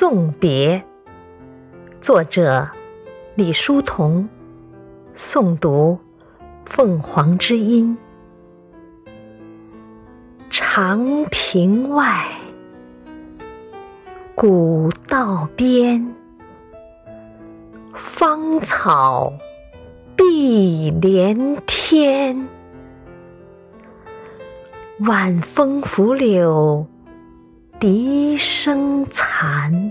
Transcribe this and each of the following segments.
送别，作者李叔同，诵读凤凰之音。长亭外，古道边，芳草碧连天。晚风拂柳。笛声残，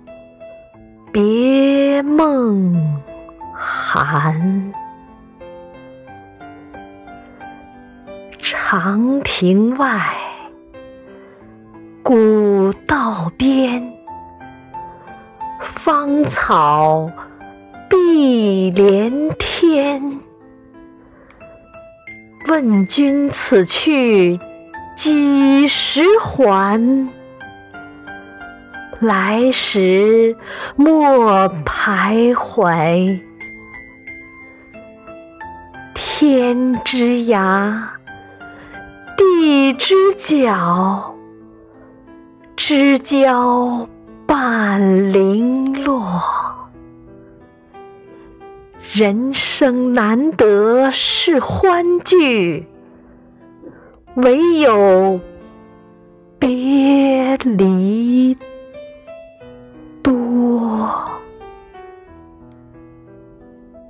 别梦寒，长亭外，古道边，芳草碧连天。问君此去几时还？来时莫徘徊，天之涯，地之角，知交半零落。人生难得是欢聚，唯有别离。